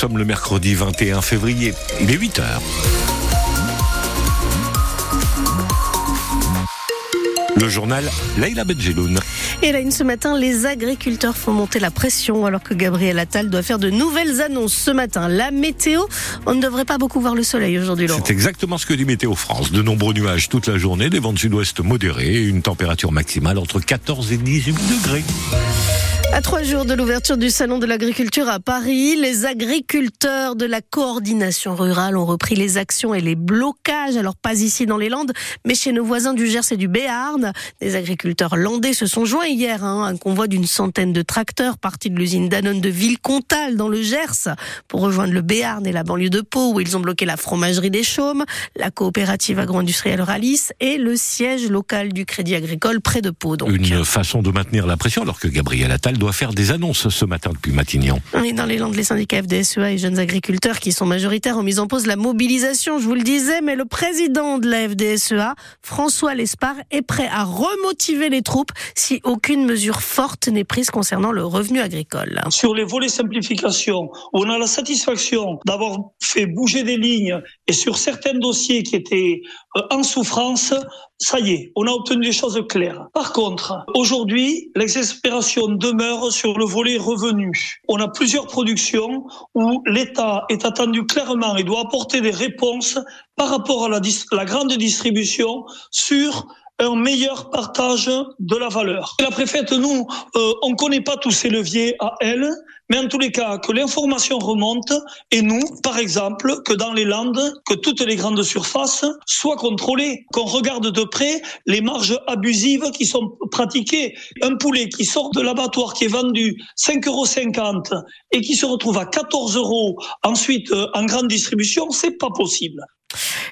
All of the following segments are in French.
sommes le mercredi 21 février. Il est 8 heures. Le journal Leïla Benjeloun. Et là, ce matin, les agriculteurs font monter la pression alors que Gabriel Attal doit faire de nouvelles annonces ce matin. La météo, on ne devrait pas beaucoup voir le soleil aujourd'hui, C'est exactement ce que dit Météo France. De nombreux nuages toute la journée, des vents de sud-ouest modérés et une température maximale entre 14 et 18 degrés. À trois jours de l'ouverture du Salon de l'agriculture à Paris, les agriculteurs de la coordination rurale ont repris les actions et les blocages. Alors pas ici dans les Landes, mais chez nos voisins du Gers et du Béarn. Des agriculteurs landais se sont joints hier. Hein, un convoi d'une centaine de tracteurs partis de l'usine Danone de Villecontal dans le Gers pour rejoindre le Béarn et la banlieue de Pau où ils ont bloqué la fromagerie des Chaumes, la coopérative agro-industrielle Ralis et le siège local du Crédit Agricole près de Pau. Donc. Une façon de maintenir la pression alors que Gabriel Attal doit faire des annonces ce matin depuis Matignon. Et dans les Landes, les syndicats FDSEA et jeunes agriculteurs qui sont majoritaires ont mis en pause la mobilisation, je vous le disais, mais le président de la FDSEA, François Lespard, est prêt à remotiver les troupes si aucune mesure forte n'est prise concernant le revenu agricole. Sur les volets simplification, on a la satisfaction d'avoir fait bouger des lignes et sur certains dossiers qui étaient euh, en souffrance, ça y est, on a obtenu des choses claires. Par contre, aujourd'hui, l'exaspération demeure sur le volet revenu. On a plusieurs productions où l'État est attendu clairement et doit apporter des réponses par rapport à la, grande distribution sur un meilleur partage de la valeur. La préfète, nous, euh, on ne connaît pas tous ces leviers à elle, mais en tous les cas, que l'information remonte, et nous, par exemple, que dans les Landes, que toutes les grandes surfaces soient contrôlées, qu'on regarde de près les marges abusives qui sont pratiquées. Un poulet qui sort de l'abattoir, qui est vendu 5,50 euros et qui se retrouve à 14 euros ensuite euh, en grande distribution, c'est pas possible.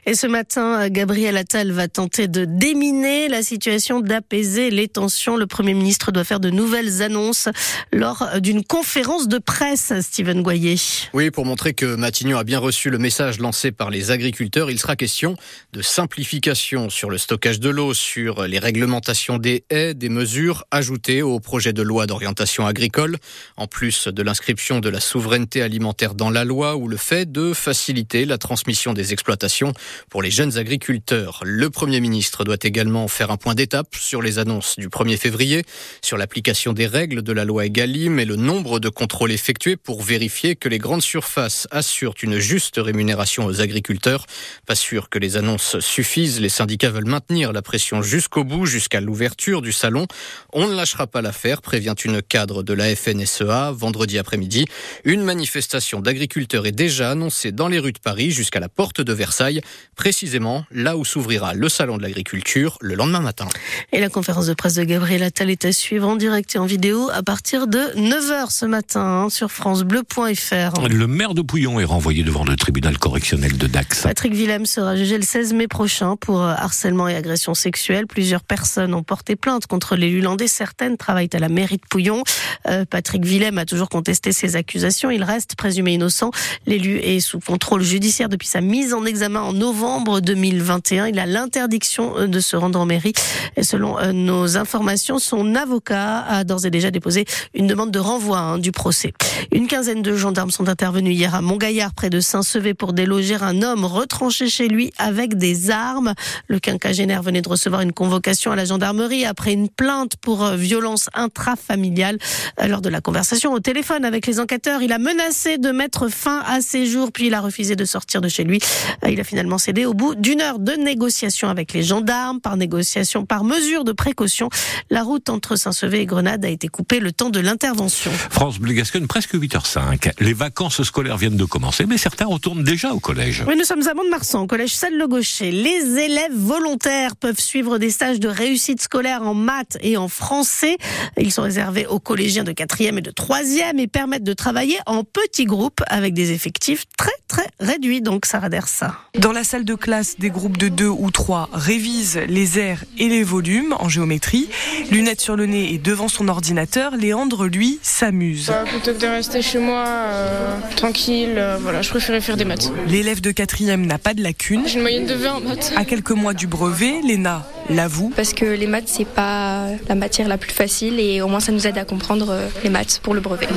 Et ce matin, Gabriel Attal va tenter de déminer la situation, d'apaiser les tensions. Le Premier ministre doit faire de nouvelles annonces lors d'une conférence de presse, Steven Goyer. Oui, pour montrer que Matignon a bien reçu le message lancé par les agriculteurs, il sera question de simplification sur le stockage de l'eau, sur les réglementations des haies, des mesures ajoutées au projet de loi d'orientation agricole, en plus de l'inscription de la souveraineté alimentaire dans la loi ou le fait de faciliter la transmission des exploitations pour les jeunes agriculteurs. Le Premier ministre doit également faire un point d'étape sur les annonces du 1er février, sur l'application des règles de la loi Egalim et le nombre de contrôles effectués pour vérifier que les grandes surfaces assurent une juste rémunération aux agriculteurs. Pas sûr que les annonces suffisent. Les syndicats veulent maintenir la pression jusqu'au bout, jusqu'à l'ouverture du salon. On ne lâchera pas l'affaire, prévient une cadre de la FNSEA vendredi après-midi. Une manifestation d'agriculteurs est déjà annoncée dans les rues de Paris jusqu'à la porte de Versailles précisément là où s'ouvrira le salon de l'agriculture le lendemain matin. Et la conférence de presse de Gabriel Attal est à suivre en direct et en vidéo à partir de 9h ce matin hein, sur francebleu.fr. Le maire de Pouillon est renvoyé devant le tribunal correctionnel de Dax. Patrick Willem sera jugé le 16 mai prochain pour euh, harcèlement et agression sexuelle. Plusieurs personnes ont porté plainte contre l'élu landais. Certaines travaillent à la mairie de Pouillon. Euh, Patrick Willem a toujours contesté ces accusations. Il reste présumé innocent. L'élu est sous contrôle judiciaire depuis sa mise en examen en novembre 2021. Il a l'interdiction euh, de se rendre en mairie. Et selon euh, nos informations, son avocat a d'ores et déjà déposé une demande de renvoi hein, du procès. Une quinzaine de gendarmes sont intervenus hier à Montgaillard, près de Saint-Sevé, pour déloger un homme retranché chez lui avec des armes. Le quinquagénaire venait de recevoir une convocation à la gendarmerie après une plainte pour euh, violence intrafamiliale. Lors de la conversation au téléphone avec les enquêteurs, il a menacé de mettre fin à ses jours, puis il a refusé de sortir de chez lui. Il a finalement cédé au bout d'une heure de négociation avec les gendarmes. Par négociation, par mesure de précaution, la route entre Saint-Sevé et Grenade a été coupée le temps de l'intervention. France Bleu presque 8h05. Les vacances scolaires viennent de commencer, mais certains retournent déjà au collège. Oui, nous sommes à Mont-de-Marsan, au collège Salle-le-Gaucher. Les élèves volontaires peuvent suivre des stages de réussite scolaire en maths et en français. Ils sont réservés aux collégiens de 4e et de 3e et permettent de travailler en petits groupes avec des effectifs très très réduits. Donc, Sarah Dersa. Dans la salle de classe, des groupes de deux ou trois révisent les airs et les volumes en géométrie. Lunettes sur le nez et devant son ordinateur, Léandre, lui, s'amuse. Bah, plutôt que de rester chez moi, euh, tranquille, euh, voilà, je préférais faire des maths. L'élève de quatrième n'a pas de lacune. J'ai une moyenne de 20 en maths. À quelques mois du brevet, Léna l'avoue. Parce que les maths, c'est pas la matière la plus facile et au moins ça nous aide à comprendre euh, les maths pour le brevet.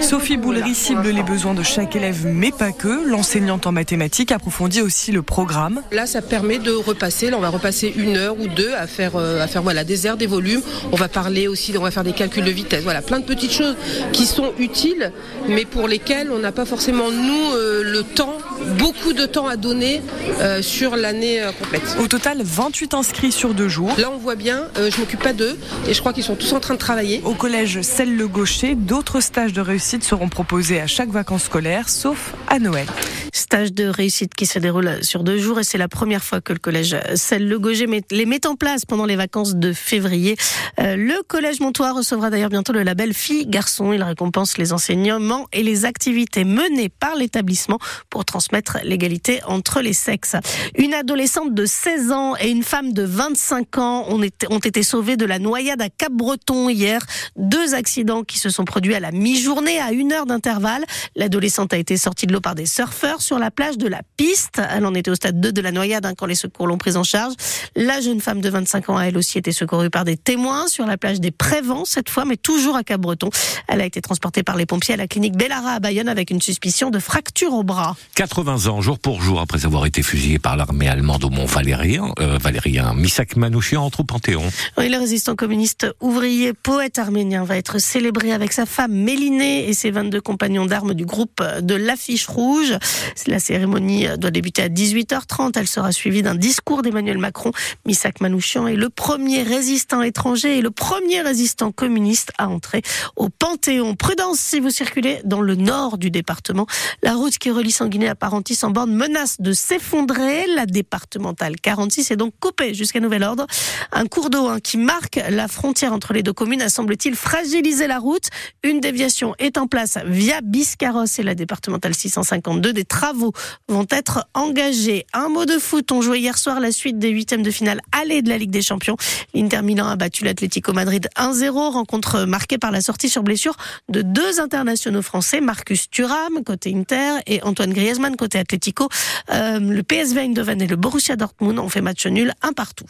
Sophie Boulery cible les besoins de chaque élève, mais pas que. L'enseignante en mathématiques approfondit aussi le programme. Là, ça permet de repasser. Là, on va repasser une heure ou deux à faire, euh, à faire voilà, des aires, des volumes. On va parler aussi, on va faire des calculs de vitesse. Voilà, plein de petites choses qui sont utiles, mais pour lesquelles on n'a pas forcément, nous, euh, le temps, beaucoup de temps à donner euh, sur l'année euh, complète. Au total, 28 inscrits sur deux jours. Là, on voit bien, euh, je m'occupe pas d'eux, et je crois qu'ils sont tous en train de travailler. Au collège Celle-le-Gaucher, d'autres stages de réussite seront proposés à chaque vacances scolaires, sauf à Noël. Stage de réussite qui se déroule sur deux jours et c'est la première fois que le collège Celle-le-Gaucher met- les met en place pendant les vacances de février. Euh, le collège Montois recevra d'ailleurs bientôt le label Filles-Garçons. Il récompense les enseignements et les activités menées par l'établissement pour transmettre l'égalité entre les sexes. Une adolescente de 16 ans et une femme de 25 ans ont été, ont été sauvées de la noyade à Cap-Breton hier. Deux accidents qui se sont produits à la mi-journée à une heure d'intervalle. L'adolescente a été sortie de l'eau par des surfeurs sur la plage de la piste. Elle en était au stade 2 de la noyade hein, quand les secours l'ont prise en charge. La jeune femme de 25 ans a elle aussi été secourue par des témoins sur la plage des Prévents cette fois, mais toujours à Cap-Breton. Elle a été transportée par les pompiers à la clinique Bellara à Bayonne avec une suspicion de fracture au bras. 80 ans, jour pour jour, après avoir été fusillé par l'armée allemande au Mont Valérien, euh, Valérien Misak Manouchian entre au Panthéon. Oui, le résistant communiste ouvrier, poète arménien, va être célébré avec sa femme Mélinée et ses 22 compagnons d'armes du groupe de l'affiche rouge. La cérémonie doit débuter à 18h30. Elle sera suivie d'un discours d'Emmanuel Macron. Misak Manouchian est le premier résistant étranger et le premier résistant communiste à entrer au Panthéon. Prudence si vous circulez dans le nord du département. La route qui relie Sanguinet à Parentis en borne menace de s'effondrer. La départementale 46 est donc coupée jusqu'à nouvel ordre. Un cours d'eau hein, qui marque la frontière entre les deux communes a semble-t-il fragilisé la route. Une déviation est en place via Biscarros et la départementale 652. Des travaux vont être engagés. Un mot de foot. On jouait hier soir la suite des huitièmes de finale aller de la Ligue des Champions. L'Inter Milan a battu l'Atlético Madrid 1-0. Rencontre marquée par la sortie sur blessure de deux internationaux français, Marcus Thuram côté Inter et Antoine Griezmann côté Atlético. Euh, le PSV Eindhoven et le Borussia Dortmund ont fait match nul un partout.